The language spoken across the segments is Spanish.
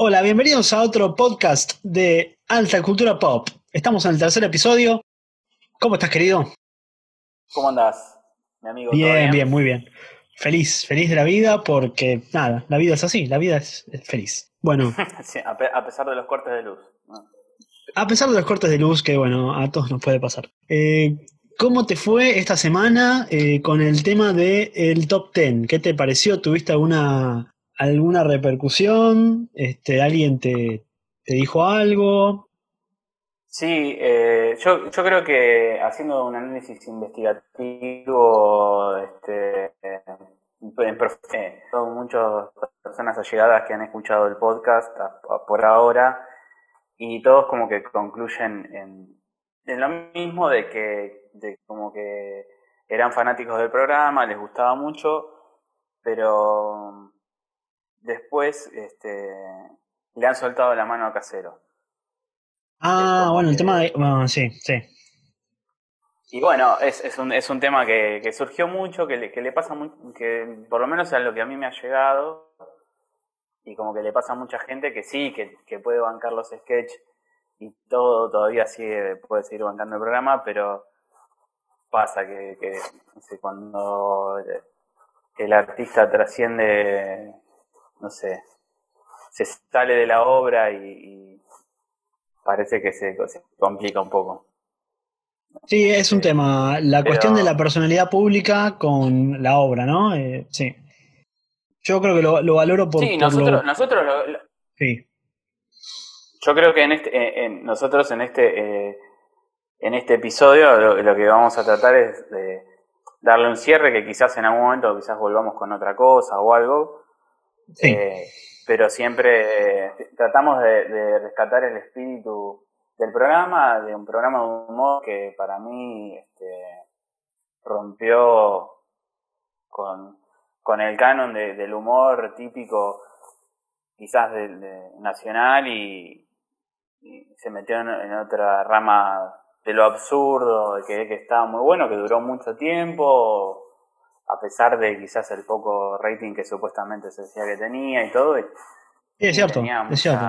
Hola, bienvenidos a otro podcast de Alta Cultura Pop. Estamos en el tercer episodio. ¿Cómo estás, querido? ¿Cómo andás, mi amigo? Bien, bien, muy bien. Feliz, feliz de la vida porque, nada, la vida es así, la vida es, feliz. Bueno. sí, a, pesar de los cortes de luz. A pesar de los cortes de luz, que bueno, a todos nos puede pasar. Eh, ¿Cómo te fue esta semana eh, con el tema del el top 10? ¿Qué te pareció? ¿Tuviste alguna, alguna repercusión? Este, ¿Alguien te, te dijo algo? Sí, eh, yo, yo creo que haciendo un análisis investigativo, este, en, eh, son muchas personas allegadas que han escuchado el podcast por ahora y todos como que concluyen en, en lo mismo de que de como que eran fanáticos del programa, les gustaba mucho, pero después este, le han soltado la mano a Casero. Ah, bueno, el tema de... Bueno, sí, sí. Y bueno, es, es, un, es un tema que, que surgió mucho, que le, que le pasa muy, que por lo menos a lo que a mí me ha llegado, y como que le pasa a mucha gente que sí, que, que puede bancar los sketches y todo, todavía sigue, puede seguir bancando el programa, pero pasa que, que no sé, cuando el artista trasciende, no sé, se sale de la obra y, parece que se, complica un poco. Sí, es un tema. La cuestión de la personalidad pública con la obra, ¿no? Eh, sí. Yo creo que lo, valoro por. Sí, nosotros, nosotros lo, Sí. Yo creo que en este, en, nosotros en este eh, en este episodio lo, que vamos a tratar es de darle un cierre que quizás en algún momento quizás volvamos con otra cosa o algo. Eh, pero siempre eh, tratamos de, rescatar el espíritu del programa, de un programa de humor que para mí este, rompió con, con el canon del humor típico quizás de, nacional y, se metió en otra rama de lo absurdo, que, que estaba muy bueno, que duró mucho tiempo, a pesar de quizás el poco rating que supuestamente se decía que tenía y todo. sí, es cierto, es cierto.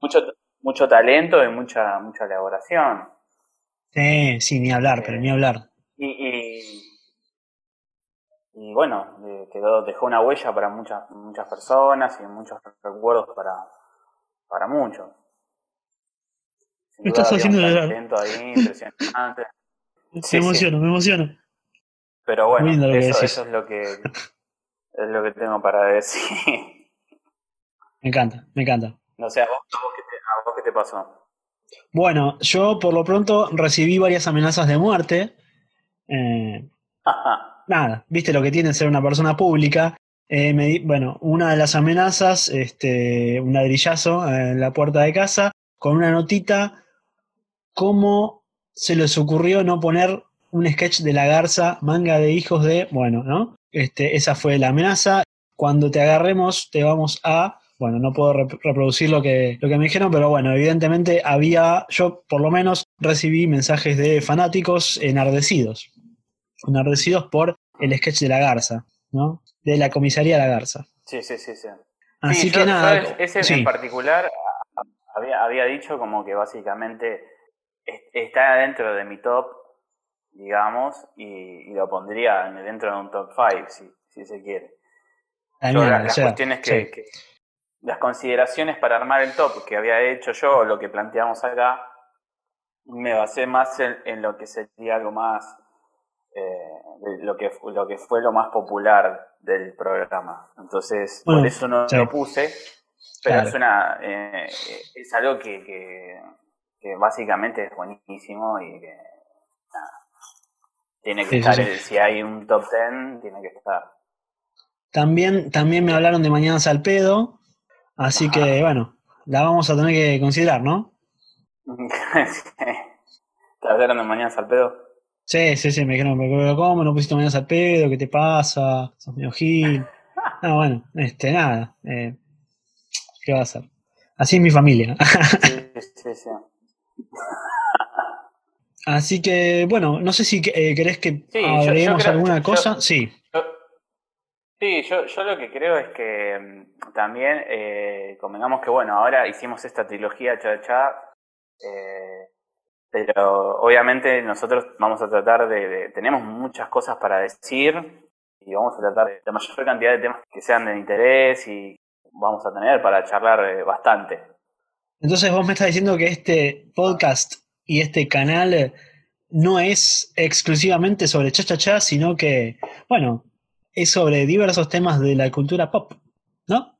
Mucho, mucho talento y mucha, mucha elaboración. Sí, sí, ni hablar, pero ni hablar. Y, y, bueno, quedó, dejó una huella para muchas, muchas personas y muchos recuerdos para, para muchos. Me estás haciendo llorar. Ahí, impresionante. me emociono, me emociono. Pero bueno, eso, eso, es lo que es lo que tengo para decir. Me encanta, me encanta. No sé, ¿a vos, qué, te, a vos qué te pasó? Bueno, yo por lo pronto recibí varias amenazas de muerte. Eh, nada, viste lo que tiene ser una persona pública. Eh, me bueno, una de las amenazas, este, un ladrillazo en la puerta de casa con una notita cómo se les ocurrió no poner un sketch de la garza, manga de hijos de, bueno, ¿no? Este, esa fue la amenaza. Cuando te agarremos, te vamos a. Bueno, no puedo reproducir lo que, lo que me dijeron, pero bueno, evidentemente había, yo por lo menos recibí mensajes de fanáticos enardecidos. Enardecidos por el sketch de la garza, ¿no? De la comisaría La Garza. Sí, sí, sí, sí. Así que nada. ese en particular había, había dicho como que básicamente está dentro de mi top, digamos, y, lo pondría dentro de un top 5, si, si se quiere. las cuestiones que, las consideraciones para armar el top que había hecho yo, lo que planteamos acá, me basé más en, lo que sería algo más, eh, lo, que, lo que fue lo más popular del programa. Entonces, por eso no lo puse, pero es, una, eh, es algo que que básicamente es buenísimo y que tiene que estar, si hay un top 10, tiene que estar. También, también me hablaron de Mañana al pedo, así que bueno, la vamos a tener que considerar, ¿no? ¿Te hablaron de Mañana al pedo? Sí, sí, sí, me dijeron, ¿cómo no pusiste Mañana al pedo? ¿Qué te pasa? ¿Sos medio gil? no, bueno, este, nada. Eh, ¿Qué va a hacer? Así es mi familia. sí, sí, sí. Así que, bueno, no sé si eh, querés que agreguemos alguna cosa. sí. Sí, yo, yo lo que creo es que mm, también eh, convengamos que, bueno, ahora hicimos esta trilogía cha cha, eh, pero obviamente nosotros vamos a tratar de, tenemos muchas cosas para decir y vamos a tratar de la mayor cantidad de temas que sean de interés y vamos a tener para charlar eh, bastante. Entonces vos me estás diciendo que este podcast y este canal no es exclusivamente sobre cha cha cha, sino que, bueno, es sobre diversos temas de la cultura pop, ¿no?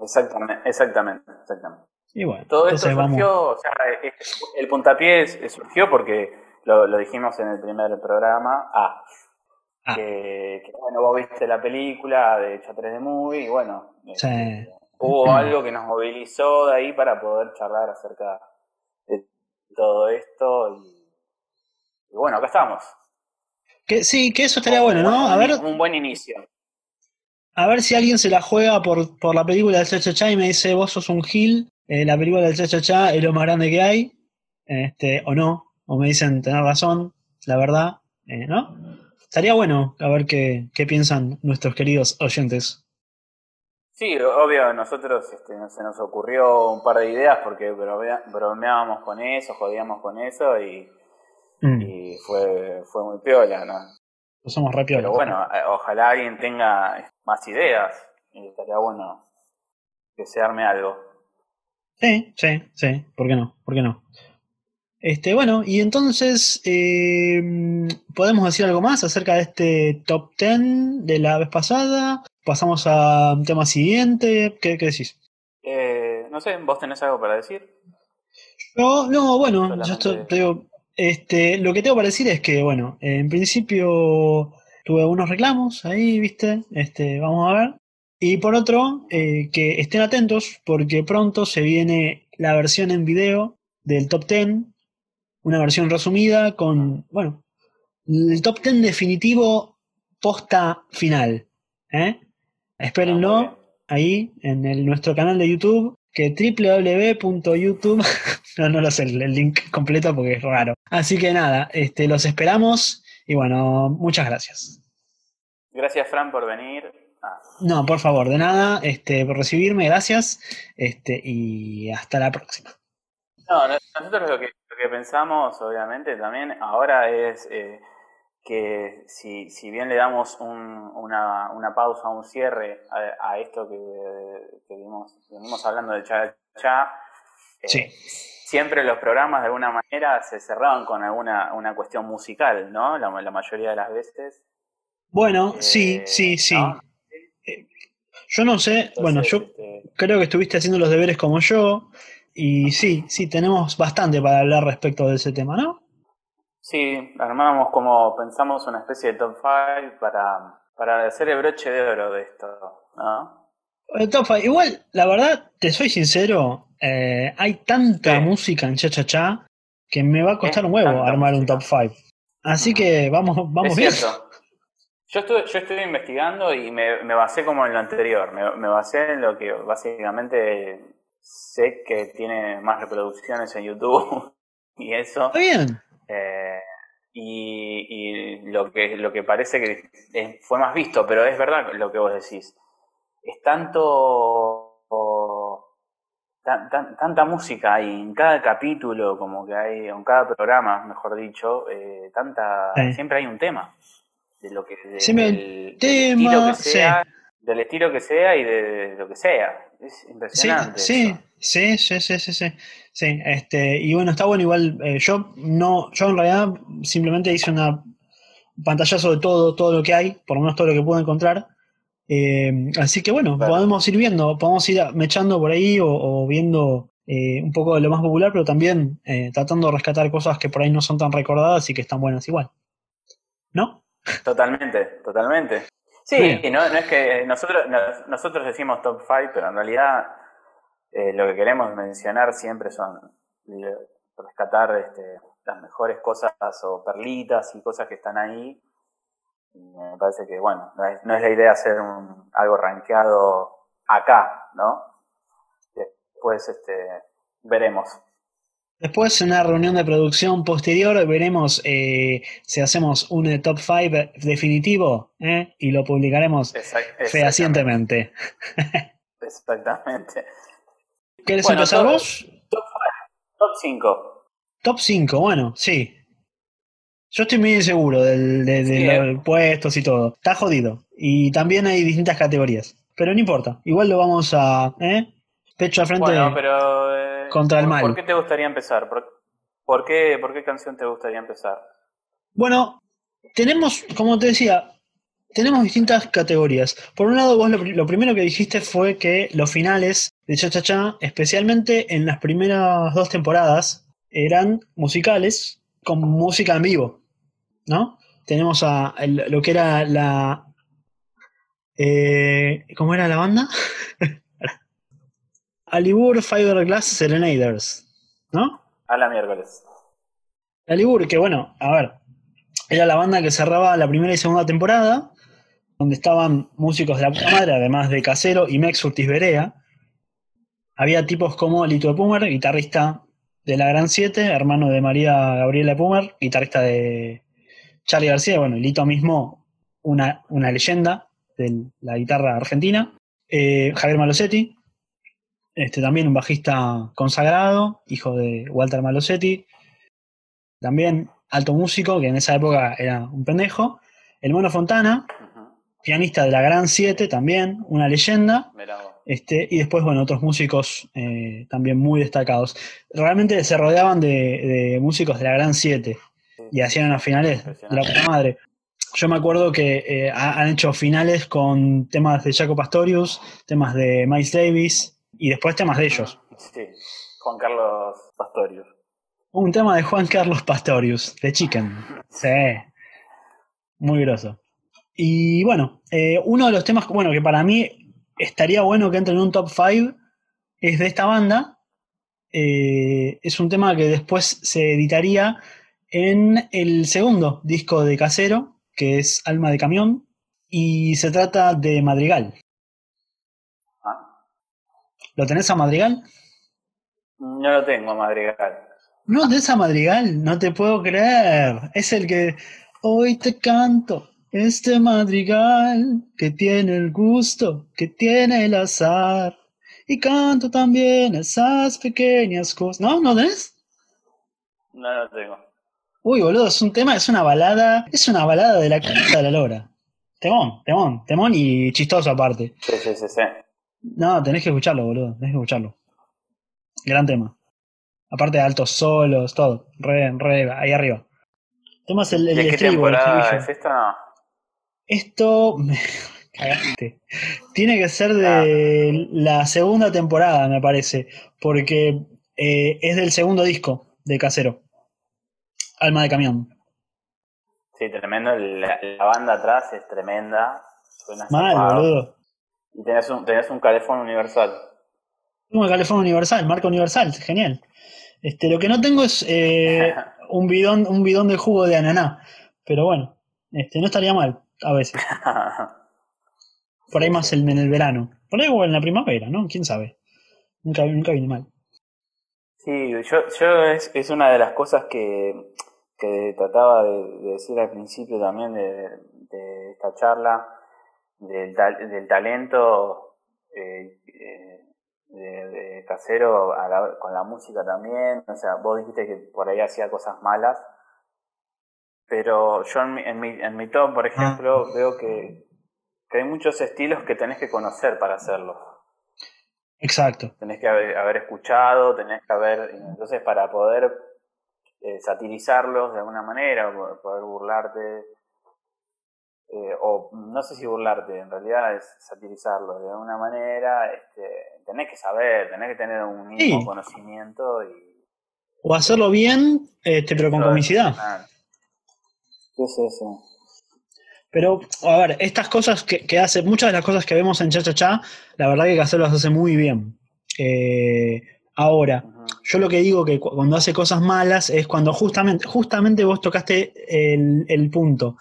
Exactamente, exactamente, exactamente. Y bueno, todo esto surgió, o sea, el puntapié surgió porque lo, dijimos en el primer programa. Ah, ah. Que, bueno, vos viste la película de Chatres de Movie y bueno, este, hubo algo que nos movilizó de ahí para poder charlar acerca de todo esto y, y bueno, acá estamos. Que, sí, que eso estaría bueno, ¿no? A ver. Un buen inicio. A ver si alguien se la juega por, por la película del Cha-Cha-Cha y me dice, vos sos un Gil, eh, la película del Cha-Cha-Cha es lo más grande que hay, este, o no, o me dicen tener razón, la verdad, eh, ¿no? Estaría bueno a ver qué, qué piensan nuestros queridos oyentes. Sí, obvio, nosotros este, se nos ocurrió un par de ideas porque bromeábamos con eso, jodíamos con eso y Mm. Y fue, fue muy piola, ¿no? Pues somos re Pero bueno, eh, ojalá alguien tenga más ideas. Y estaría bueno que se arme algo. Sí, sí, sí. ¿Por qué no? ¿Por qué no? Este, bueno, y entonces, eh, ¿podemos decir algo más acerca de este top 10 de la vez pasada? ¿Pasamos a un tema siguiente? ¿Qué, qué decís? Eh, no sé, ¿vos tenés algo para decir? No, no, bueno, yo estoy, te digo, este, lo que tengo para decir es que, bueno, en principio tuve unos reclamos ahí, ¿viste? Este, vamos a ver. Y por otro, eh, que estén atentos porque pronto se viene la versión en video del top 10, una versión resumida con, bueno, el top 10 definitivo posta final. ¿eh? Espérenlo ah, ahí en el, nuestro canal de YouTube que www.youtube, no, no lo sé el link completo porque es raro. Así que nada, este, los esperamos y bueno, muchas gracias. Gracias Fran por venir. Ah. No, por favor, de nada, este, por recibirme, gracias, este, y hasta la próxima. No, nosotros lo que, lo que pensamos, obviamente, también ahora es eh, que si, si bien le damos una, una, pausa, un cierre a, esto que, que venimos hablando de Cha Cha, eh, siempre los programas de alguna manera se cerraban con alguna una cuestión musical, ¿no? La, mayoría de las veces. Bueno, sí, eh, sí, sí. Eh, yo no sé, bueno, yo este, creo que estuviste haciendo los deberes como yo, y sí, sí, tenemos bastante para hablar respecto de ese tema, ¿no? Sí, armamos como, pensamos una especie de top 5 para, para hacer el broche de oro de esto, ¿no? El top 5, igual, la verdad, te soy sincero, eh, hay tanta música en Cha Cha Cha que me va a costar un huevo armar un top 5. Así que vamos, vamos es bien. Cierto. Yo estuve, yo estuve investigando y me, me basé como en lo anterior, me, me basé en lo que básicamente sé que tiene más reproducciones en YouTube y eso. Está bien. Eh, y, lo que lo que parece que fue más visto, pero es verdad lo que vos decís. Es tanto tanta música hay en cada capítulo, como que hay, en cada programa, mejor dicho, eh, tanta siempre hay un tema de lo que del, estilo que sea, del estilo que sea y de, lo que sea. Es impresionante. Sí, sí, sí, sí, sí, sí, sí. este, y bueno, está bueno igual. Eh, yo no, yo en realidad simplemente hice una pantallazo de todo, todo lo que hay, por lo menos todo lo que pude encontrar. Eh, así que bueno, podemos ir viendo, podemos ir mechando por ahí o, viendo eh, un poco de lo más popular, pero también tratando de rescatar cosas que por ahí no son tan recordadas y que están buenas igual. ¿No? Totalmente, totalmente. Sí, y no, no, es que nosotros, nosotros decimos top 5, pero en realidad eh, lo que queremos mencionar siempre son eh, rescatar este, las mejores cosas o perlitas y cosas que están ahí. Y me parece que, bueno, no es, no es la idea hacer un, algo rankeado acá, ¿no? Después este, veremos. Después, en una reunión de producción posterior, veremos eh, si hacemos un eh, top 5 definitivo ¿eh? y lo publicaremos fehacientemente. Exactamente. ¿Quieres empezar vos? Top 5. Top 5, bueno, sí. Yo estoy muy inseguro del, de, los puestos y todo. Está jodido. Y también hay distintas categorías. Pero no importa. Igual lo vamos a. ¿eh? Pecho a frente pero, eh, contra el mal. ¿Por qué te gustaría empezar? ¿Por, qué, ¿Por qué canción te gustaría empezar? Bueno, tenemos, como te decía, tenemos distintas categorías. Por un lado, vos lo, primero que dijiste fue que los finales de Cha Cha Cha, especialmente en las primeras dos temporadas, eran musicales con música en vivo, ¿no? Tenemos a lo que era la... Eh, ¿Cómo era la banda? Alibur Fiberglass Serenaders, ¿no? A la miércoles. Alibur, que bueno, a ver, era la banda que cerraba la primera y segunda temporada, donde estaban músicos de la puta madre, además de Casero y Mex Urtis Berea. Había tipos como Lito de Pumer, guitarrista de la Gran 7, hermano de María Gabriela Pumer, guitarrista de Charlie García, bueno, Lito mismo, una, una leyenda de la guitarra argentina. Eh, Javier Malosetti, este, también un bajista consagrado, hijo de Walter Malosetti. También alto músico, que en esa época era un pendejo. El Mono Fontana, pianista de la Gran 7 también, una leyenda. Este, y después, bueno, otros músicos eh, también muy destacados. Realmente se rodeaban de, músicos de la Gran 7 y hacían unas finales de la puta madre. Yo me acuerdo que eh, han hecho finales con temas de Jaco Pastorius, temas de Miles Davis y después temas de ellos. Sí, Juan Carlos Pastorius. Un tema de Juan Carlos Pastorius, de Chicken. Sí, muy groso. Y bueno, eh, uno de los temas, bueno, que para mí estaría bueno que entre en un top 5 es de esta banda. Eh, es un tema que después se editaría en el segundo disco de Casero, que es Alma de Camión, y se trata de Madrigal. ¿Lo tenés a Madrigal? No lo tengo a Madrigal. ¿No tenés a Madrigal? No te puedo creer. Es el que hoy te canto este madrigal que tiene el gusto, que tiene el azar. Y canto también esas pequeñas cosas. ¿No? ¿No ves? No lo tengo. Uy, boludo, es un tema, es una balada, es una balada de la casa de la lora. Temón, temón, temón y chistoso aparte. Sí, sí, sí, sí. No, tenés que escucharlo, boludo, tenés que escucharlo. Gran tema. Aparte de altos solos, todo. Re, re, ahí arriba. Temas el, el, ¿De qué temporada es esta? Esto. Cagaste. Tiene que ser de la segunda temporada, me parece. Porque eh, es del segundo disco de Casero. Alma de Camión. Sí, tremendo. La, banda atrás es tremenda. Suena Mal, boludo. Y tenés un, un calefón universal. Tengo un calefón universal, marca universal, genial. Este, lo que no tengo es eh, un bidón, un bidón de jugo de ananá. Pero bueno, este, no estaría mal a veces. Por ahí más en el verano. Por ahí o en la primavera, ¿no? ¿Quién sabe? Nunca, nunca viene mal. Sí, yo, yo es, es una de las cosas que, que trataba de, decir al principio también de, de esta charla, del, del talento eh, eh de, casero con la música también. O sea, vos dijiste que por ahí hacía cosas malas pero yo en mi, en mi, en mi top, por ah. ejemplo, veo que, hay muchos estilos que tenés que conocer para hacerlos. Exacto. Tenés que haber, escuchado, tenés que haber... Entonces, para poder eh, satirizarlos de alguna manera, poder burlarte, eh, o no sé si burlarte, en realidad es satirizarlos de alguna manera, este, tenés que saber, tenés que tener un mismo conocimiento y... O hacerlo bien, este, pero con comicidad. Sí. Pero, a ver, estas cosas que, hace, muchas de las cosas que vemos en Cha Cha Cha, la verdad que Casero las hace muy bien. Eh, ahora, yo lo que digo que cuando hace cosas malas es cuando justamente, justamente vos tocaste el, punto.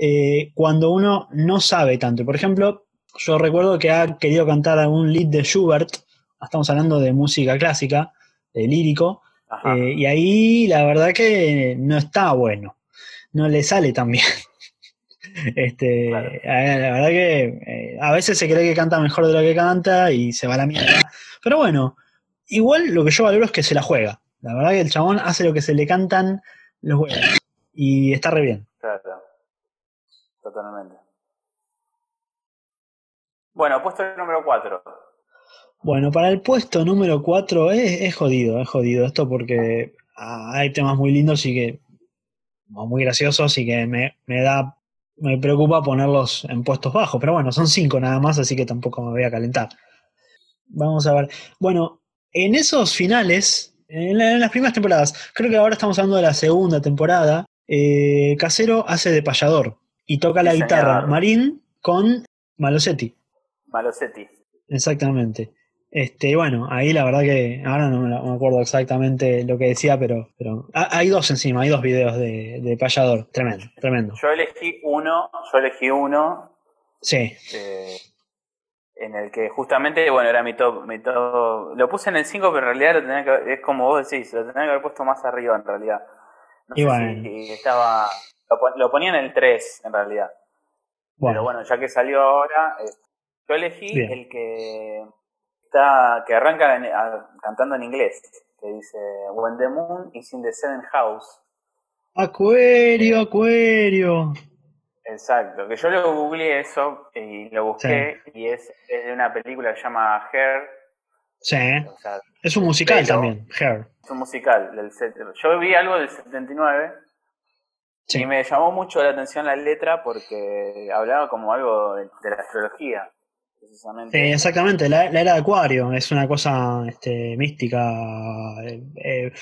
Eh, cuando uno no sabe tanto. Por ejemplo, yo recuerdo que ha querido cantar algún lead de Schubert, estamos hablando de música clásica, de lírico, Eh, y ahí la verdad que no está bueno. No le sale tan bien. Este, la verdad que eh, a veces se cree que canta mejor de lo que canta y se va a la mierda. Pero bueno, igual lo que yo valoro es que se la juega. La verdad que el chabón hace lo que se le cantan los huevos. Y está re bien. Totalmente. Bueno, puesto número 4. Bueno, para el puesto número 4 es, es, jodido, es jodido esto porque ah, hay temas muy lindos y que muy graciosos y que me, me da me preocupa ponerlos en puestos bajos, pero bueno, son cinco nada más, así que tampoco me voy a calentar. Vamos a ver. Bueno, en esos finales, en, las primeras temporadas, creo que ahora estamos hablando de la segunda temporada, eh, Casero hace de payador y toca la guitarra Marín con Malosetti. Malosetti. Exactamente. Este, bueno, ahí la verdad que ahora no me, acuerdo exactamente lo que decía, pero, pero hay dos encima, hay dos videos de, de payador. Tremendo, tremendo. Yo elegí uno, yo elegí uno. Sí. Eh, en el que justamente, bueno, era mi top, mi top. Lo puse en el 5, pero en realidad lo tenía que, es como vos decís, lo tenía que haber puesto más arriba en realidad. No sé si estaba. Lo, ponía en el 3, en realidad. Pero bueno, ya que salió ahora, eh, yo elegí el que está que arranca cantando en inglés, que dice When the moon is in the seventh house. Acuario, acuario. Exacto, que yo lo googleé eso y lo busqué y es, es, de una película que se llama Hair. Sí. es un musical también, Hair. Es un musical del Yo vi algo del 79 y me llamó mucho la atención la letra porque hablaba como algo de la astrología. Sí, exactamente, la, era de Acuario es una cosa este, mística, eh, eh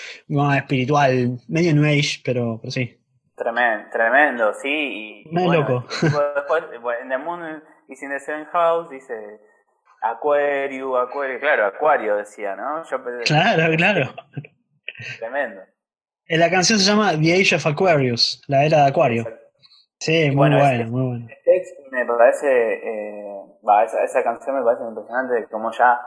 espiritual, medio New Age, pero, pero sí. Tremendo, tremendo, sí. Y, loco. después, en The Moon is in the Seven House dice Acuario, Acuario, claro, Acuario decía, ¿no? claro, claro. Tremendo. La canción se llama The Age of Aquarius, la era de Acuario. Sí, muy bueno, muy buena. Me parece eh, esa, canción me parece impresionante, como ya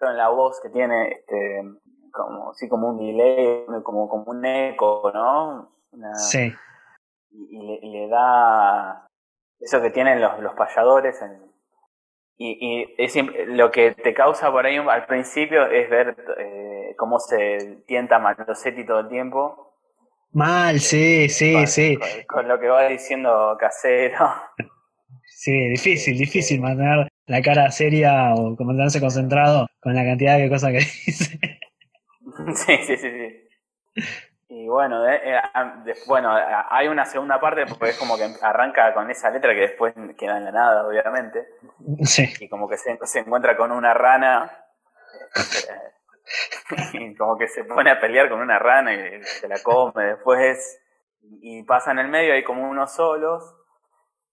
en la voz que tiene, este, como, así como un delay, como, como un eco, ¿no? sí. Y, le, da eso que tienen los, los payadores. y, y es, lo que te causa por ahí al principio es ver eh, cómo se tienta Malosetti todo el tiempo. Mal, sí, sí, sí. con, lo que va diciendo Casero. Sí, difícil, difícil mantener la cara seria o mantenerse concentrado con la cantidad de cosas que dice. Sí, sí, sí, sí. Y bueno, eh, eh, bueno, hay una segunda parte porque es como que arranca con esa letra que después queda en la nada, obviamente. Sí. Y como que se, se encuentra con una rana. y como que se pone a pelear con una rana y se la come después. Y pasa en el medio, hay como unos solos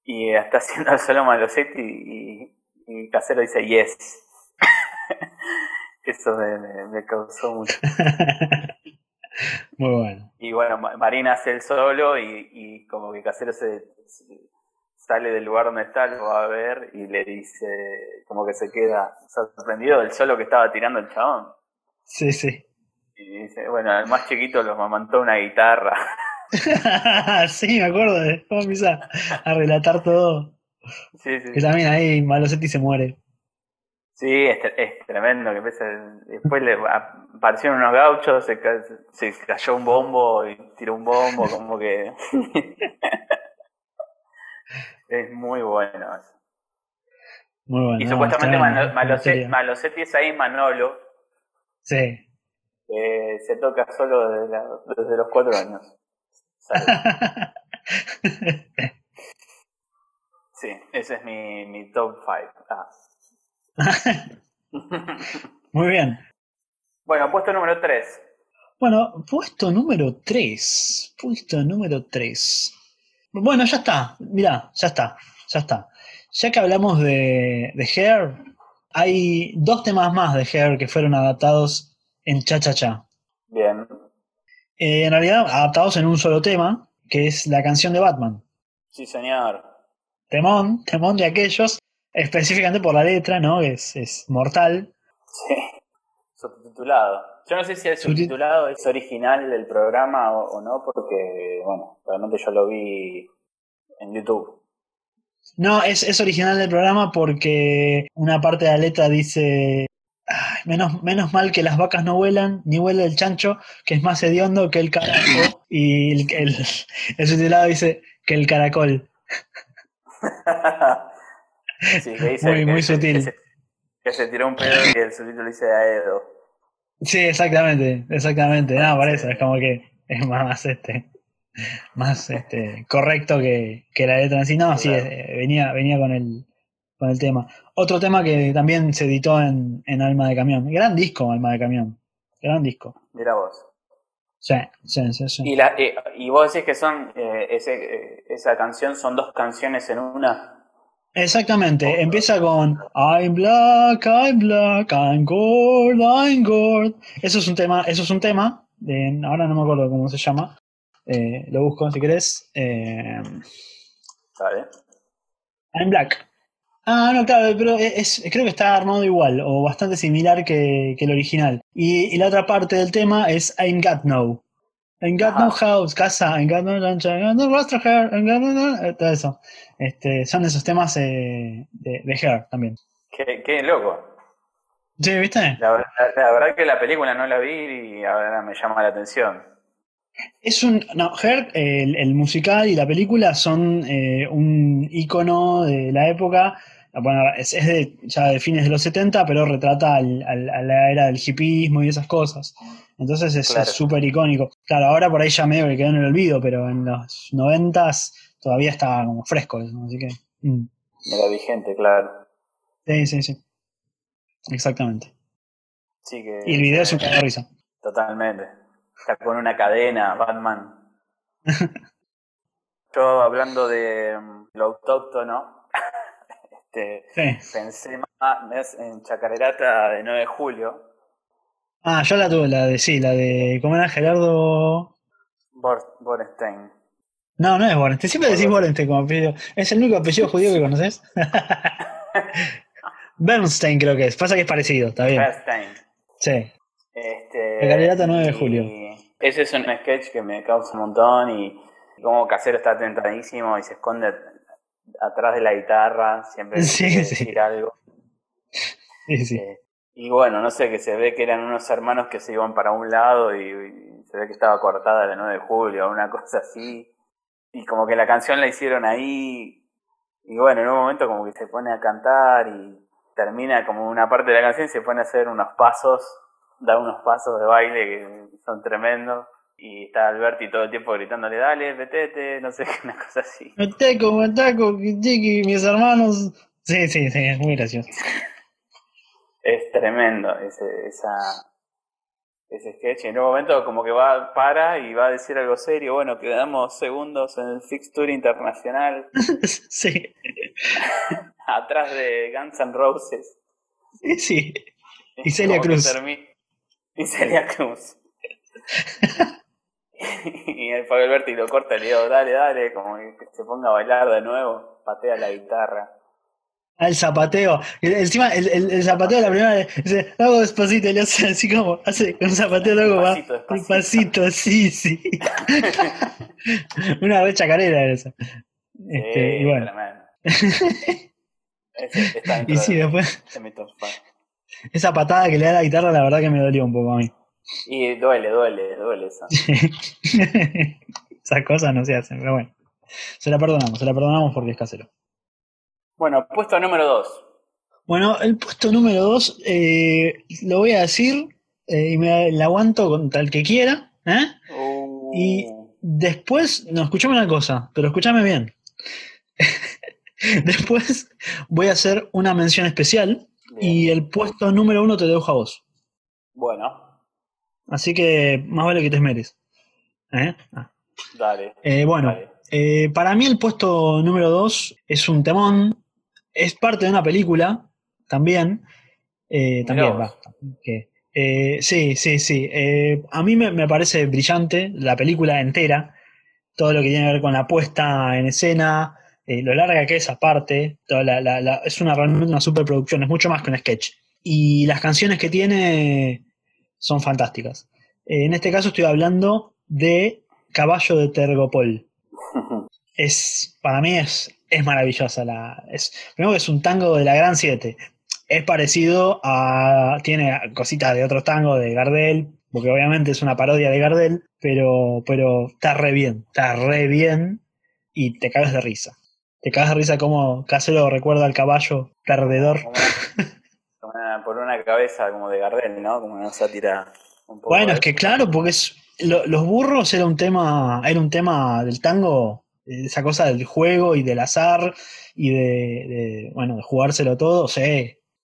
y está haciendo solo Malosetti y, y, Casero dice yes. Eso me, causó mucho. Muy bueno. Y bueno, Marina hace el solo y, y como que Casero se, sale del lugar donde está, lo va a ver y le dice, como que se queda sorprendido del solo que estaba tirando el chabón. Sí, sí. Y dice, bueno, el más chiquito lo mamantó una guitarra. sí, me acuerdo de cómo empieza a relatar todo. Sí, sí. Que también ahí Malosetti se muere. Sí, es, tremendo. que Después le aparecieron unos gauchos, se, se, cayó un bombo y tiró un bombo, como que. es muy bueno. Muy bueno. Y supuestamente Malosetti, es ahí Manolo. Sí. Que se toca solo desde los cuatro años. sí, ese es mi, mi top 5. Ah. Muy bien. Bueno, puesto número 3. Bueno, puesto número 3. Puesto número 3. Bueno, ya está. Mirá, ya está. Ya está. Ya que hablamos de, de Hair, hay dos temas más de Hair que fueron adaptados en Cha Cha Cha. Bien. Eh, en realidad adaptados en un solo tema, que es la canción de Batman. Sí, señor. Temón, temón de aquellos, específicamente por la letra, ¿no? Es, es mortal. Sí. Subtitulado. Yo no sé si el subtitulado es original del programa o, no, porque, bueno, realmente yo lo vi en YouTube. No, es, es original del programa porque una parte de la letra dice menos, menos mal que las vacas no vuelan, ni vuela el chancho, que es más hediondo que el carajo. Y el, el, el subtitulado dice que el caracol. sí, muy, muy sutil. Que se, tiró un pedo y el subtítulo dice Aedo. Sí, exactamente, exactamente. No, por eso, es como que es más este más este correcto que, que la letra en sí. No, sí, eh, venía, venía con el, con el tema. Otro tema que también se editó en, en Alma de Camión. Gran disco, Alma de Camión. Gran disco. Mira vos. Sí, sí, sí. sí. Y, la, eh, y vos decís que son, eh, ese, eh, esa canción son dos canciones en una. Exactamente, empieza con I'm black, I'm black, I'm gold, I'm gold. Eso es un tema, eso es un tema, de, ahora no me acuerdo cómo se llama. Eh, lo busco si querés. Eh, Vale. I'm black. Ah, no, claro, pero es, creo que está armado igual o bastante similar que, que el original. Y, y, la otra parte del tema es I'm got no. I'm got no house, casa, I'm got no lunch, I'm got no rostro hair, I'm got no, todo eso. Este, son esos temas eh, de, de Hair también. Qué, qué loco. Sí, ¿viste? La, la, la, verdad que la película no la vi y ahora me llama la atención. Es un. No, Hair, el, el musical y la película son eh, un icono de la época bueno, es, es de, ya de fines de los 70, pero retrata al, al, a la era del hippismo y esas cosas. Entonces es súper icónico. Claro, ahora por ahí ya medio que quedó en el olvido, pero en los 90 todavía estaba como fresco eso, así que... Mm. Era vigente, claro. Sí, sí, sí. Exactamente. Sí que, y el video es un cago risa. Totalmente. Está con una cadena, Batman. Yo hablando de mm, lo autóctono, este, Pensé más en Chacarerata de 9 de julio. Ah, yo la tuve, la de sí, la de. ¿Cómo era Gerardo? Borenstein. No, no es Borenstein. Siempre decís Borenstein como apellido. ¿Es el único apellido judío que conoces? Bernstein creo que es. Pasa que es parecido, está bien. Bernstein. Sí. Este, Chacarerata 9 de julio. Ese es un sketch que me causa un montón y como Casero está tentadísimo y se esconde atrás de la guitarra, siempre sí, decir algo. Sí, sí. Eh, y bueno, no sé, que se ve que eran unos hermanos que se iban para un lado y, se ve que estaba cortada el 9 de julio, una cosa así. Y como que la canción la hicieron ahí. Y bueno, en un momento como que se pone a cantar y termina como una parte de la canción y se pone a hacer unos pasos, da unos pasos de baile que son tremendos y está Alberti todo el tiempo gritándole, dale, vetete, no sé, una cosa así. Meteco, meteco, chiqui, mis hermanos. Sí, sí, sí, es muy gracioso. es tremendo ese, esa, ese sketch. En un momento como que va, para y va a decir algo serio, bueno, quedamos segundos en el Fixture Internacional. sí. Atrás de Guns N' Roses. Sí, sí. Y Celia Cruz. Y Celia Cruz. y el Fabio Alberti lo corta y le digo, dale, dale, como que se ponga a bailar de nuevo, patea la guitarra. Ah, el zapateo. Encima, el, el, el zapateo la primera vez, dice, hago despacito, y le hace así como, hace con zapateo luego va. Despacito, sí, sí. Una vez chacarera era esa. Este, y bueno. y sí, después. Esa patada que le da la guitarra, la verdad que me dolió un poco a mí. Y duele, duele, duele eso. Esas cosas no se hacen, pero bueno. Se la perdonamos, se la perdonamos porque es casero. Bueno, puesto número 2. Bueno, el puesto número 2 eh, lo voy a decir eh, y me la aguanto con tal que quiera. ¿eh? Uh. Y después, no, escuchame una cosa, pero escúchame bien. después voy a hacer una mención especial y el puesto número 1 te dejo a vos. Bueno. Así que más vale que te esmeres. ¿Eh? Ah. Dale. Eh, bueno, Eh, para mí el puesto número 2 es un temón. Es parte de una película también. Eh, también va. Eh, sí, sí, sí. A mí me, me, parece brillante la película entera. Todo lo que tiene que ver con la puesta en escena, lo larga que es aparte. Toda la, la, es una, realmente una superproducción, es mucho más que un sketch. Y las canciones que tiene son fantásticas. Eh, en este caso estoy hablando de Caballo de Tergopol. es, para mí es, es maravillosa. La, es, primero que es un tango de la Gran 7. Es parecido a. Tiene cositas de otros tangos de Gardel, porque obviamente es una parodia de Gardel, pero, pero está re bien, está re bien y te cagas de risa. Te cagas de risa como Casero recuerda al caballo perdedor. por una cabeza como de Gardel, ¿no? Como una sátira un poco. Bueno, es que claro, porque es, los burros era un tema, era un tema del tango, esa cosa del juego y del azar y de, bueno, de jugárselo todo, o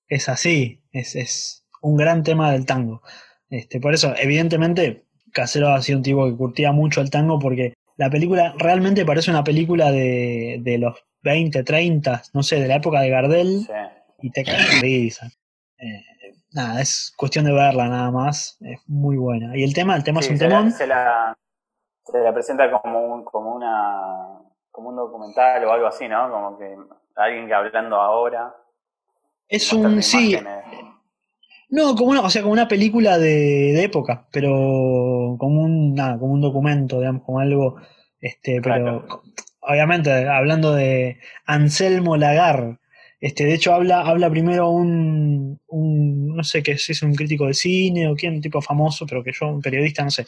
es así, es, es un gran tema del tango. Este, por eso, evidentemente, Casero ha sido un tipo que curtía mucho el tango porque la película realmente parece una película de, de los 20, 30, no sé, de la época de Gardel, y te cae de risa. Eh, nada, es cuestión de verla nada más, es muy buena. Y el tema, el tema es un temón. se, la, se la presenta como un, como una como un documental o algo así, ¿no? Como que alguien que hablando ahora. Es un, sí, no, como una, o sea, como una película de, época, pero como un, nada, como un documento, digamos, como algo, este, pero obviamente hablando de Anselmo Lagar, este, de hecho habla, habla primero un, un no sé qué si es un crítico de cine o quién, un tipo famoso, pero que yo, un periodista, no sé.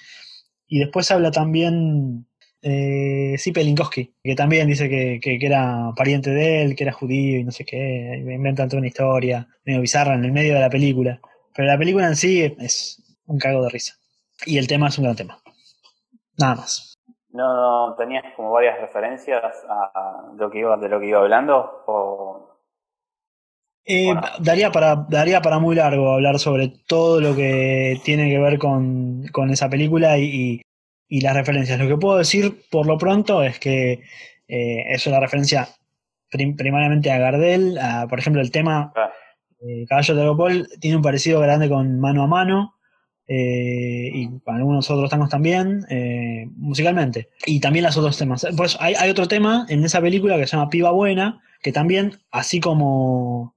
Y después habla también eh, Pelinkowski, que también dice que, que, era pariente de él, que era judío y no sé qué, inventan toda una historia medio bizarra en el medio de la película. Pero la película en sí es un cago de risa. Y el tema es un gran tema. Nada más. ¿No tenías como varias referencias a lo que iba, de lo que iba hablando? O... Eh, daría, para, daría para muy largo hablar sobre todo lo que tiene que ver con, con esa película y, y las referencias. Lo que puedo decir por lo pronto es que eh, es una referencia primariamente a Gardel, por ejemplo, el tema eh, Caballo de Leopold tiene un parecido grande con Mano a Mano. Eh, y con algunos otros tangos también, musicalmente. Y también los otros temas. Pues hay, hay, otro tema en esa película que se llama Piba Buena, que también, así como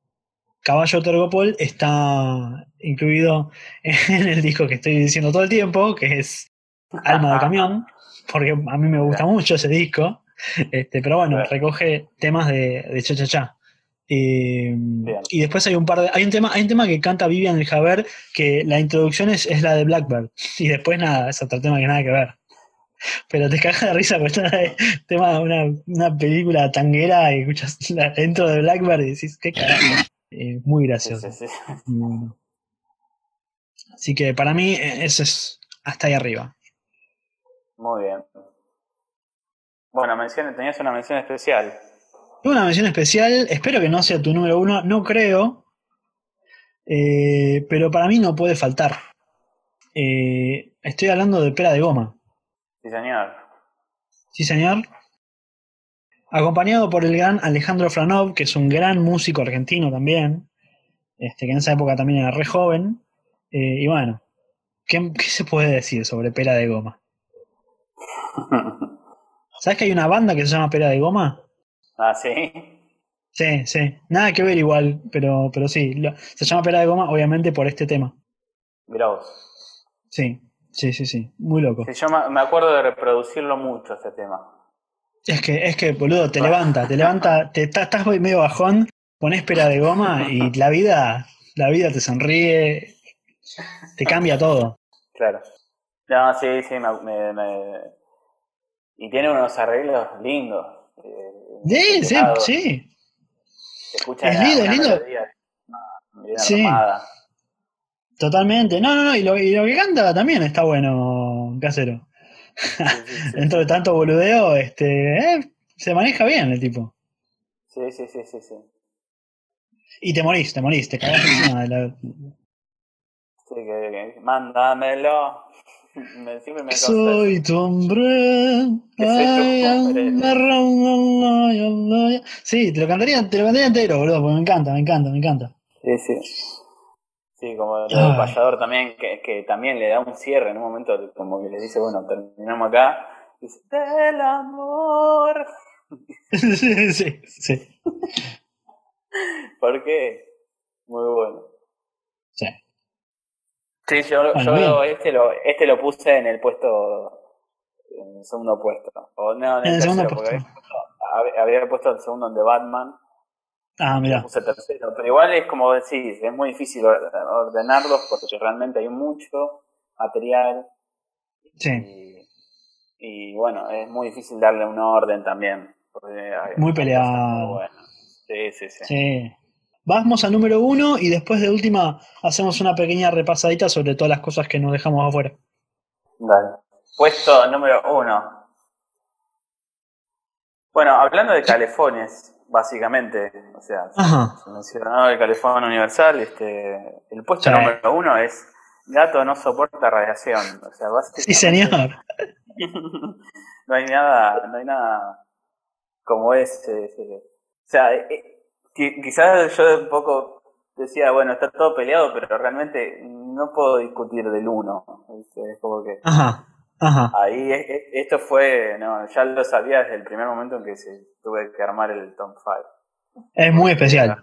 Caballo Tergopol, está incluido en el disco que estoy diciendo todo el tiempo, que es Alma de Camión, porque a mí me gusta mucho ese disco. Este, pero bueno, recoge temas de, de Cha Cha Cha. Eh, y después hay un par de. Hay un tema, hay un tema que canta Vivian el Javer, que la introducción es, es, la de Blackbird. Y después nada, es otro tema que nada que ver. Pero te cagas de risa porque está el tema de una, una, película tanguera y escuchas la intro de Blackbird y decís, qué carajo. Eh, muy gracioso. Así que para mí, e, eso es hasta ahí arriba. Muy bien. Bueno, mención, tenías una mención especial. Una mención especial, espero que no sea tu número uno, no creo, eh, pero para mí no puede faltar. Eh, estoy hablando de pera de goma. Sí, señor. Sí, señor. Acompañado por el gran Alejandro Franov, que es un gran músico argentino también, este, que en esa época también era re joven. Eh, y bueno, ¿qué, ¿qué se puede decir sobre pera de goma? ¿Sabes que hay una banda que se llama Pera de Goma? Ah, sí. Sí, sí. Nada que ver igual, pero, pero sí. se llama Pera de Goma, obviamente, por este tema. Gross. Sí, sí, sí, sí. Muy loco. yo me acuerdo de reproducirlo mucho, este tema. Es que, es que, boludo, te levanta, te levanta, te, estás medio bajón, pones pera de goma y la vida, la vida te sonríe, te cambia todo. Claro. No, sí, sí, me, y tiene unos arreglos lindos. Eh, sí, sí, sí. Se escucha es lindo, es lindo. sí. Totalmente. No, no, no. Y lo, y lo, que canta también está bueno, casero. Dentro de tanto boludeo, este, eh, se maneja bien el tipo. Sí, sí, sí, sí, sí. Y te morís, te morís, te cagás encima de la. Sí, que, que mándamelo. Soy tu hombre. Sí, te lo cantaría, te lo cantaría entero, boludo, porque me encanta, me encanta, me encanta. Sí, sí. Sí, como el payador también, que, que también le da un cierre en un momento, como que le dice, bueno, terminamos acá. Dice, del amor. sí, sí, sí. ¿Por qué? Muy bueno. Sí. Yo, yo este, lo, este lo puse en el puesto, en el segundo puesto. O no, en el, segundo puesto. Había, puesto el segundo en The Batman. Ah, mira. Puse tercero. Pero igual es como decís, es muy difícil ordenarlos porque realmente hay mucho material. Sí. Y, bueno, es muy difícil darle un orden también. muy peleado. Sí, sí, sí. Sí. Vamos al número uno y después de última hacemos una pequeña repasadita sobre todas las cosas que nos dejamos afuera. Dale. Puesto número uno. Bueno, hablando de calefones, básicamente, o sea, se mencionó el calefón universal, este, el puesto número uno es gato no soporta radiación, o sea, básicamente, Sí, señor. no hay nada, no hay nada como ese, o sea, eh, quizás yo un poco decía, bueno, está todo peleado, pero realmente no puedo discutir del uno. Es como que. Ajá, ajá. Ahí esto fue, no, ya lo sabía desde el primer momento en que se, tuve que armar el top 5. Es muy especial.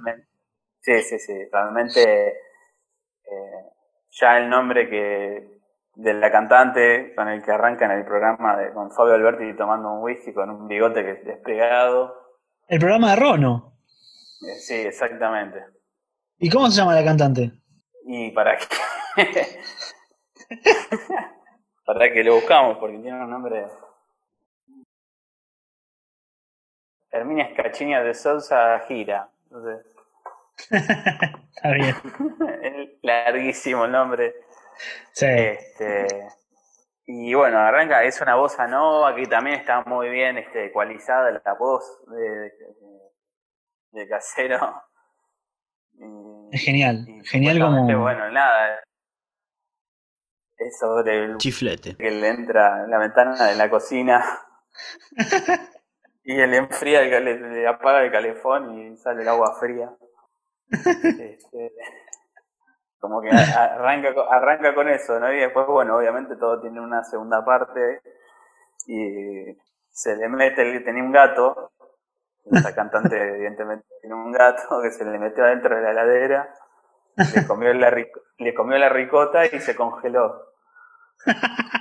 sí, sí, sí. Realmente eh, ya el nombre que de la cantante con el que arranca en el programa de, con Fabio Alberti tomando un whisky con un bigote que despegado. El programa de Rono. Sí, exactamente. ¿Y cómo se llama la cantante? Y para qué. para que lo buscamos, porque tiene un nombre. Herminia Escachiña de Sousa Gira. Está bien. Larguísimo el nombre. Sí. Este, y bueno, arranca, es una voz nova que también está muy bien este, ecualizada la voz de, de casero. es genial, genial como... Bueno, nada. Es sobre el chiflete. Que le entra en la ventana de la cocina y le enfría, le, apaga el calefón y sale el agua fría. Este, como que arranca, arranca con eso, ¿no? Y después, bueno, obviamente todo tiene una segunda parte y se le mete, tenía un gato esa cantante evidentemente tiene un gato que se le metió adentro de la heladera, le comió la, le comió la ricota y se congeló.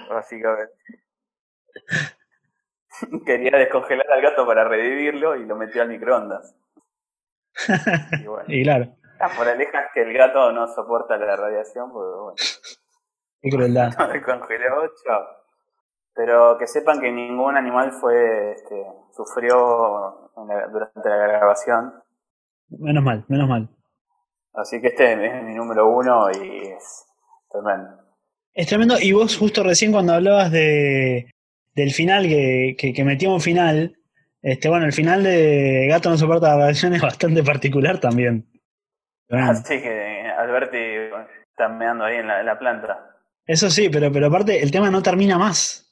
Básicamente. Quería descongelar al gato para revivirlo y lo metió al microondas. Y, bueno, y claro. La moraleja es que el gato no soporta la radiación porque bueno. Qué crueldad. No descongeló, chao. Pero que sepan que ningún animal fue este, sufrió durante la grabación. Menos mal, menos mal. Así que este es mi número uno y es tremendo. Es tremendo. Y vos justo recién cuando hablabas de del final que, que, metió un final, este, bueno, el final de Gato no soporta la radiación es bastante particular también. Así que Alberti está meando ahí en la, en la planta. Eso sí, pero, pero aparte el tema no termina más.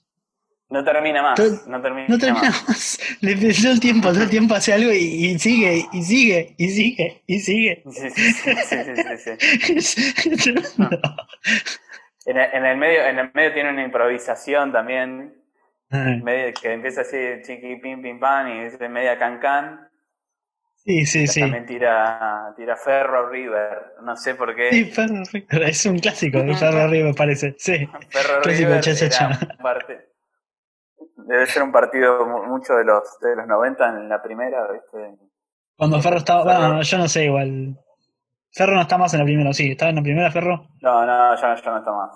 No termina más. no termina, no termina más. Le todo el tiempo, todo el tiempo hace algo y, sigue, y sigue, y sigue, y sigue. Sí, sí, sí, sí, en, el, en, el, medio, en el medio tiene una improvisación también. Medio, que empieza así chiqui pim pim pam y dice media can can. Sí, sí, sí. También tira, tira Ferro River, no sé por qué. Sí, Ferro River, es un clásico de Ferro River parece, sí. Ferro River era parte, Debe ser un partido mucho de los de los 90 en la primera, ¿viste? Cuando Ferro estaba, bueno, yo no sé igual. Ferro no está más en la primera, sí, ¿estaba en la primera Ferro? No, no, ya, no está más.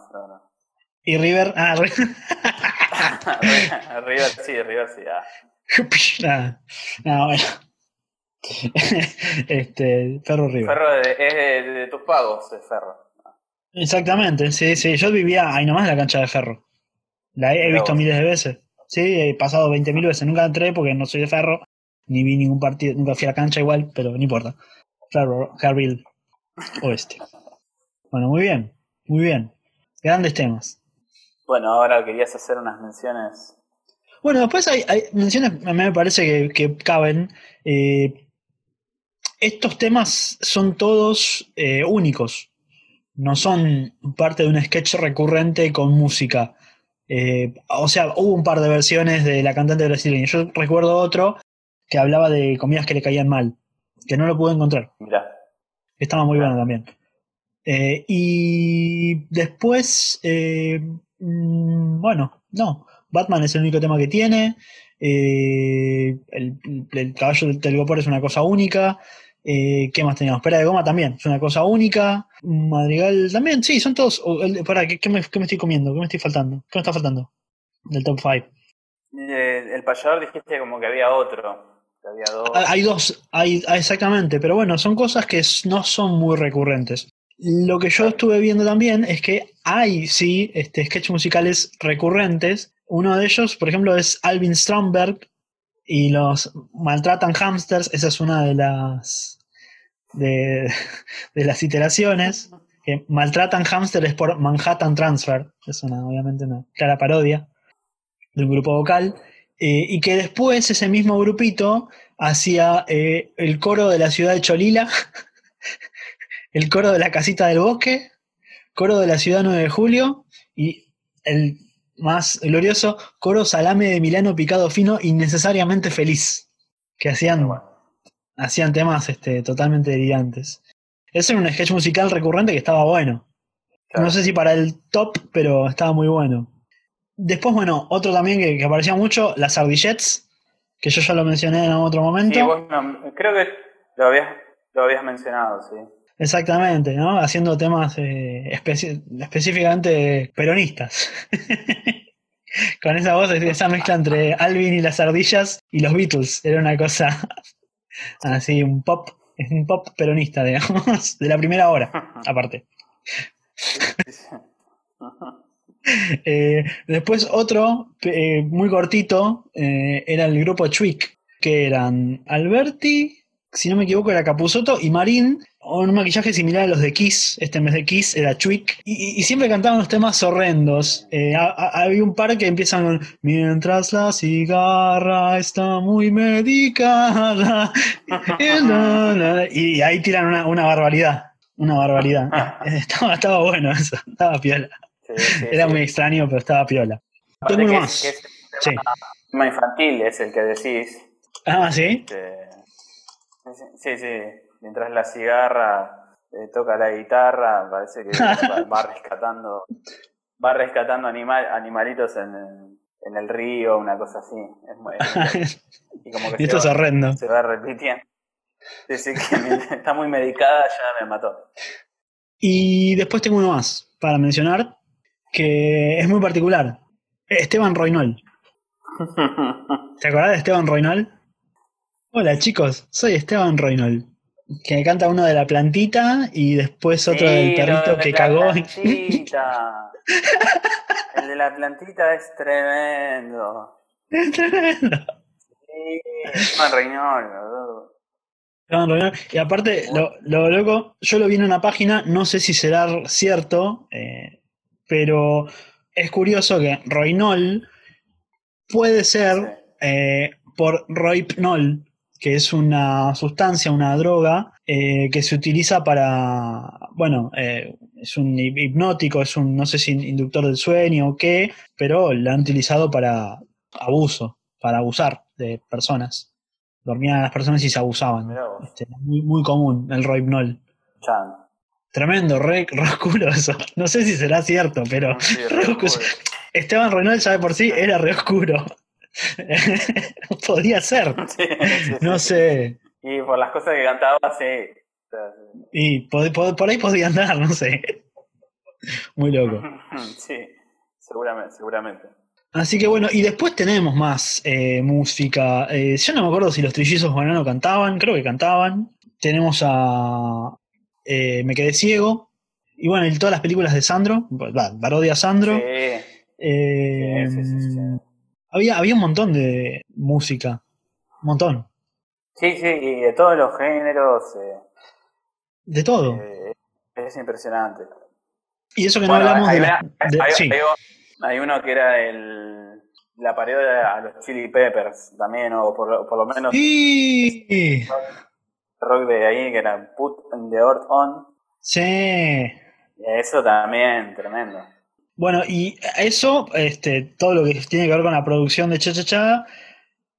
¿Y River? Ah, River. River sí, River sí, ah. ah no, bueno. este, Ferro River. Ferro es de, tus pagos, es Ferro. Exactamente, sí, sí. Yo vivía ahí nomás en la cancha de Ferro. La he, he visto miles de veces. Sí, he pasado 20.000 veces, nunca entré porque no soy de ferro, ni vi ningún partido, nunca fui a la cancha igual, pero no importa. Ferro, Harville Oeste. Bueno, muy bien, muy bien. Grandes temas. Bueno, ahora querías hacer unas menciones. Bueno, después hay, menciones, a mí me parece que, caben. Eh, estos temas son todos eh, únicos. No son parte de un sketch recurrente con música. Eh, o sea, hubo un par de versiones de la cantante brasileña. Yo recuerdo otro que hablaba de comidas que le caían mal, que no lo pude encontrar. Estaba muy bueno también. Eh, y Y después, eh, mm, bueno, no. Batman es el único tema que tiene. Eh, el, el, caballo del telgopor es una cosa única. Eh, ¿Qué más teníamos? Pera de goma también, es una cosa única. Madrigal también, sí, son todos. Para, ¿qué, me, ¿qué, me, estoy comiendo? ¿Qué me estoy faltando? ¿Qué me está faltando? Del top 5. Eh, el payador dijiste como que había otro. había dos. Ah, hay dos, hay, ah, exactamente, pero bueno, son cosas que no son muy recurrentes. Lo que yo estuve viendo también es que hay, sí, este, sketches musicales recurrentes. Uno de ellos, por ejemplo, es Alvin Stromberg y los Maltratan Hamsters. Esa es una de las, de, las iteraciones. Que Maltratan Hamsters es por Manhattan Transfer. Es una, obviamente, una clara parodia del grupo vocal. Eh, y que después ese mismo grupito hacía eh, el coro de la ciudad de Cholila el coro de la casita del bosque, coro de la ciudad 9 de julio y el más glorioso coro salame de Milano picado fino innecesariamente feliz, que hacían, hacían temas este, totalmente delirantes. Ese era un sketch musical recurrente que estaba bueno. No sé si para el top, pero estaba muy bueno. Después, bueno, otro también que, aparecía mucho, las Ardillettes, que yo ya lo mencioné en otro momento. Sí, bueno, creo que lo habías, lo habías mencionado, sí. Exactamente, ¿no? Haciendo temas eh, específicamente peronistas. Con esa voz, esa mezcla entre Alvin y las ardillas y los Beatles. Era una cosa así, un pop, un pop peronista, digamos, de la primera hora, aparte. Eh, después otro, eh, muy cortito, era el grupo Chwick, que eran Alberti, si no me equivoco, era Capuzoto y Marín, un maquillaje similar a los de Kiss, este mes de Kiss era Chwick, y, siempre cantaban los temas horrendos. Eh, había un par que empiezan con Mientras la cigarra está muy medicada, y, ahí tiran una, barbaridad, una barbaridad. estaba, estaba bueno eso, estaba piola. era muy extraño, pero estaba piola. Tengo uno más. sí. tema infantil es el que decís. Ah, sí. Este, sí, sí mientras la cigarra eh, toca la guitarra, parece que va, rescatando va rescatando animal, animalitos en, en, el río, una cosa así. y como que esto es horrendo. Se va repitiendo. Dice que está muy medicada, ya me mató. Y después tengo uno más para mencionar, que es muy particular. Esteban Roinol. ¿Te acordás de Esteban Roinol? Hola chicos, soy Esteban Roinol. Que canta uno de la plantita y después otro del perrito que cagó. Plantita. El de la plantita es tremendo. Es tremendo. Sí, Juan Reynolds. Y aparte, lo, lo, loco, yo lo vi en una página, no sé si será cierto, eh, pero es curioso que Roinol puede ser eh, por Roipnol, que es una sustancia, una droga eh, que se utiliza para, bueno, eh, es un hipnótico, es un, no sé si inductor del sueño o qué, pero la han utilizado para abuso, para abusar de personas. Dormían las personas y se abusaban. Este, muy, muy común el roipnol. Tremendo, re, oscuro eso. No sé si será cierto, pero Esteban Reynolds ya de por sí era re oscuro. Podría ser. no sé. Y por las cosas que cantaba, sí. Y por, ahí podía andar, no sé. Muy loco. sí, seguramente, seguramente. Así que bueno, y después tenemos más eh, música. Eh, yo no me acuerdo si los trillizos Banano cantaban, creo que cantaban. Tenemos a eh, Me quedé ciego. Y bueno, y todas las películas de Sandro, parodia Sandro. Sí, sí había, había un montón de música. Un montón. Sí, sí, y de todos los géneros. Eh, de todo. Eh, es impresionante. Y eso que no hablamos de, la, hay, uno que era el, la parodia a los Chili Peppers también, o por, por lo menos. Sí. Rock de ahí, que era Put the Earth On. Sí. eso también, tremendo. Bueno, y eso, este, todo lo que tiene que ver con la producción de Cha Cha Cha,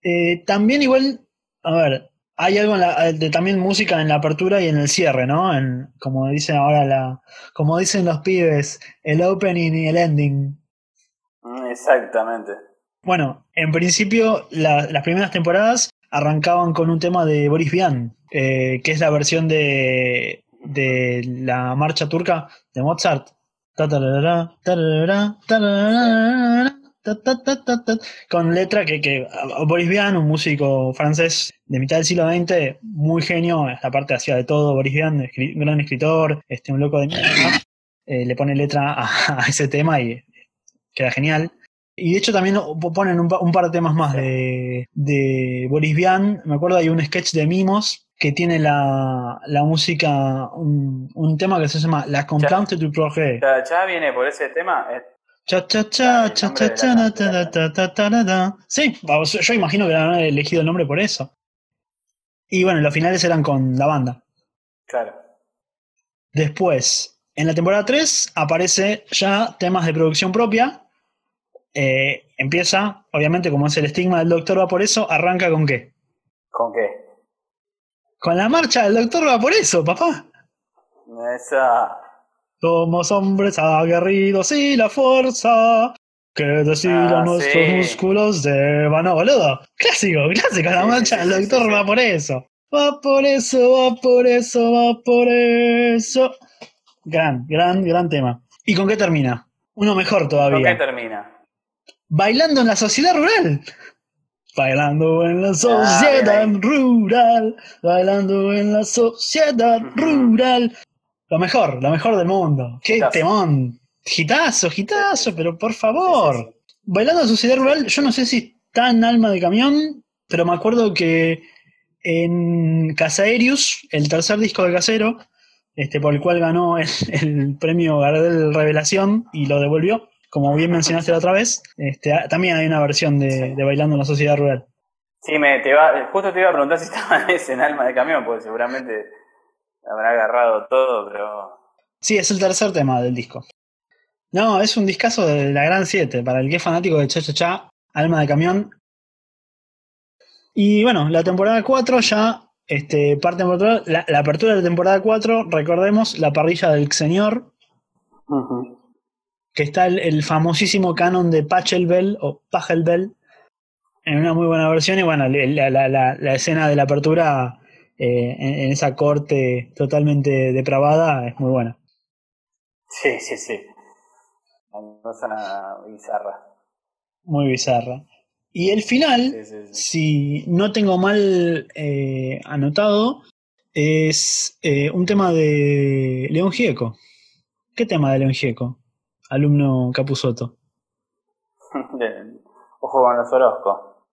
eh, también igual, a ver, hay algo de también música en la apertura y en el cierre, ¿no? En, como dicen ahora la, como dicen los pibes, el opening y el ending. Mm, exactamente. Bueno, en principio las primeras temporadas arrancaban con un tema de Boris Vian, eh, que es la versión de, de la marcha turca de Mozart con letra que, que Boris Vian, un músico francés de mitad del siglo XX, muy genio, la parte hacía de todo, Boris Vian, gran escritor, este, un loco de mierda, eh, le pone letra a, ese tema y queda genial. Y de hecho también ponen un, par de temas más de, de, Boris Vian. Me acuerdo hay un sketch de Mimos que tiene la, la música, un, un, tema que se llama La Complainte du Projet. Ya, viene por ese tema. Cha cha cha cha cha cha Sí, yo imagino que habrán elegido el nombre por eso. Y bueno, los finales eran con la banda. Claro. Después, en la temporada 3 aparece ya temas de producción propia. Eh, empieza, obviamente, como es el estigma del doctor va por eso, arranca con qué? ¿Con qué? Con la marcha del doctor va por eso, papá. Esa. Somos hombres aguerridos y la fuerza que deshilan ah, nuestros músculos de mano boludo. Clásico, clásico, la marcha del doctor va por eso. Va por eso, va por eso, va por eso. Gran, gran, gran tema. ¿Y con qué termina? Uno mejor todavía. ¿Con qué termina? Bailando en la sociedad rural. Bailando en la ah, sociedad rural, bailando en la sociedad rural. Lo mejor, lo mejor del mundo. Qué temón. Gitazo, gitazo, pero por favor. Bailando a Sociedad Rural, yo no sé si está en Alma de Camión, pero me acuerdo que en Casaerius, el tercer disco de Casero, este, por el cual ganó el, premio Gardel Revelación y lo devolvió, como bien mencionaste la otra vez, este, también hay una versión de, Bailando en la Sociedad Rural. Sí, me, te va, justo te iba a preguntar si estaba en Alma de Camión, porque seguramente habrá agarrado todo, pero. Sí, es el tercer tema del disco. No, es un discazo de la Gran 7. Para el que es fanático de Cha Cha Cha, Alma de Camión. Y bueno, la temporada 4 ya. Este, parte la, la apertura de la temporada 4, recordemos la parrilla del Señor. Que está el, famosísimo canon de Pachelbel o Pachelbel. En una muy buena versión. Y bueno, la, la escena de la apertura eh, en, esa corte totalmente depravada es muy buena. Sí, sí, sí. Una cosa bizarra. Muy bizarra. Y el final, si no tengo mal eh, anotado, es eh, un tema de León Gieco. ¿Qué tema de León Gieco? Alumno Capusoto. Ojo con los Orozco.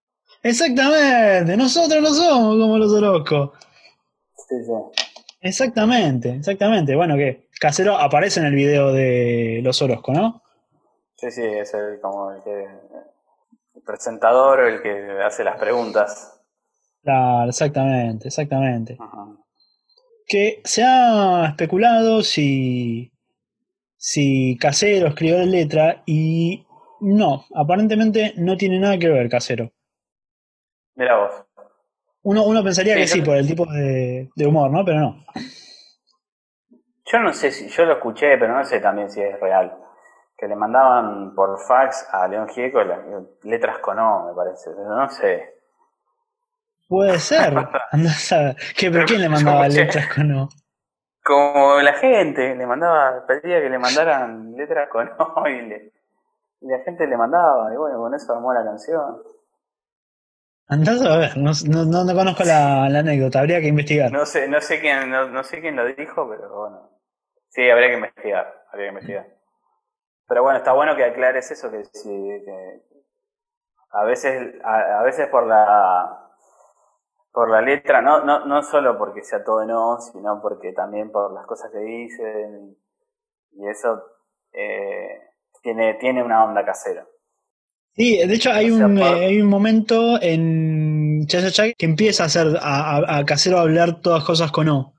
Exactamente, nosotros no somos como los Orozco. Exactamente, exactamente. Bueno, que Casero aparece en el video de Los Orozco, ¿no? Sí, sí, es el, como el, que, el presentador el que hace las preguntas. Claro, exactamente, exactamente. Que se ha especulado si, si Casero escribió la letra y no, aparentemente no tiene nada que ver Casero. Mira vos. Uno, uno pensaría que sí, por el tipo de, humor, ¿no? Pero no. Yo no sé si, yo lo escuché, pero no sé también si es real. Que le mandaban por fax a León Gieco letras con O, me parece. no sé. Puede ser. ¿Qué, ¿Pero quién le mandaba letras con O? Como la gente, le mandaba, pedía que le mandaran letras con O y, y la gente le mandaba, y bueno, con eso armó la canción. Andás a ver, no, no, no conozco la, la, anécdota, habría que investigar. No sé, no sé quién, no, no, sé quién lo dijo, pero bueno. Sí, habría que investigar, habría que investigar. Pero bueno, está bueno que aclares eso, que, que a veces, a, veces por la por la letra, no, no, no solo porque sea todo no, sino porque también por las cosas que dicen y eso eh, tiene, tiene una onda casera. Sí, de hecho hay, un, eh, hay un momento en Cha Cha que empieza a hacer a, a, Casero hablar todas cosas con O.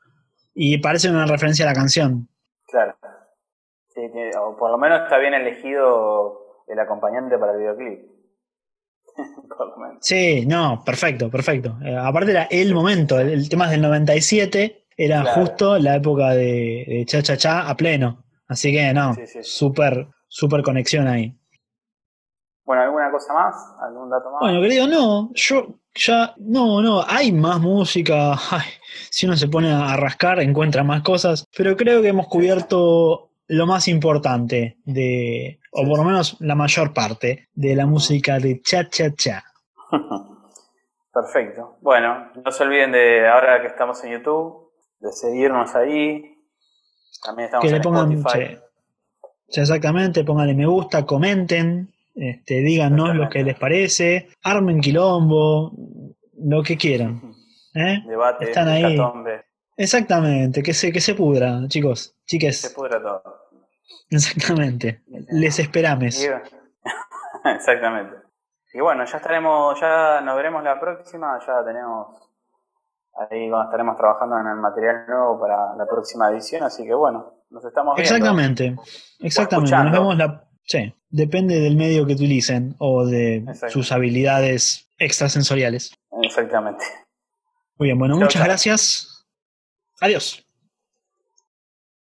Y parece una referencia a la canción. Claro. Sí, o por lo menos está bien elegido el acompañante para el videoclip. Sí, no, perfecto, perfecto. Eh, aparte era el momento, el, tema es del 97, era justo la época de, Cha Cha Cha a pleno. Así que no, súper, súper conexión ahí. Bueno, ¿alguna cosa más? ¿Algún dato más? Bueno, querido, no, yo ya, no, no, hay más música. si uno se pone a rascar, encuentra más cosas, pero creo que hemos cubierto lo más importante de, o por lo menos la mayor parte de la música de Cha Cha Cha. Perfecto. Bueno, no se olviden de ahora que estamos en YouTube, de seguirnos ahí. También estamos que en le pongan, Spotify. exactamente, pónganle me gusta, comenten, este, díganos lo que les parece, armen quilombo, lo que quieran. ¿eh? Debate, Están ahí. Exactamente, que se, que se pudra, chicos, chiques. Se pudra todo. Exactamente. Les esperamos. Exactamente. Y bueno, ya estaremos, ya nos veremos la próxima, ya tenemos ahí estaremos trabajando en el material nuevo para la próxima edición, así que bueno, nos estamos viendo. Exactamente, exactamente. Nos vemos la Sí, depende del medio que utilicen o de sus habilidades extrasensoriales. Exactamente. Muy bien, bueno, muchas gracias. Adiós.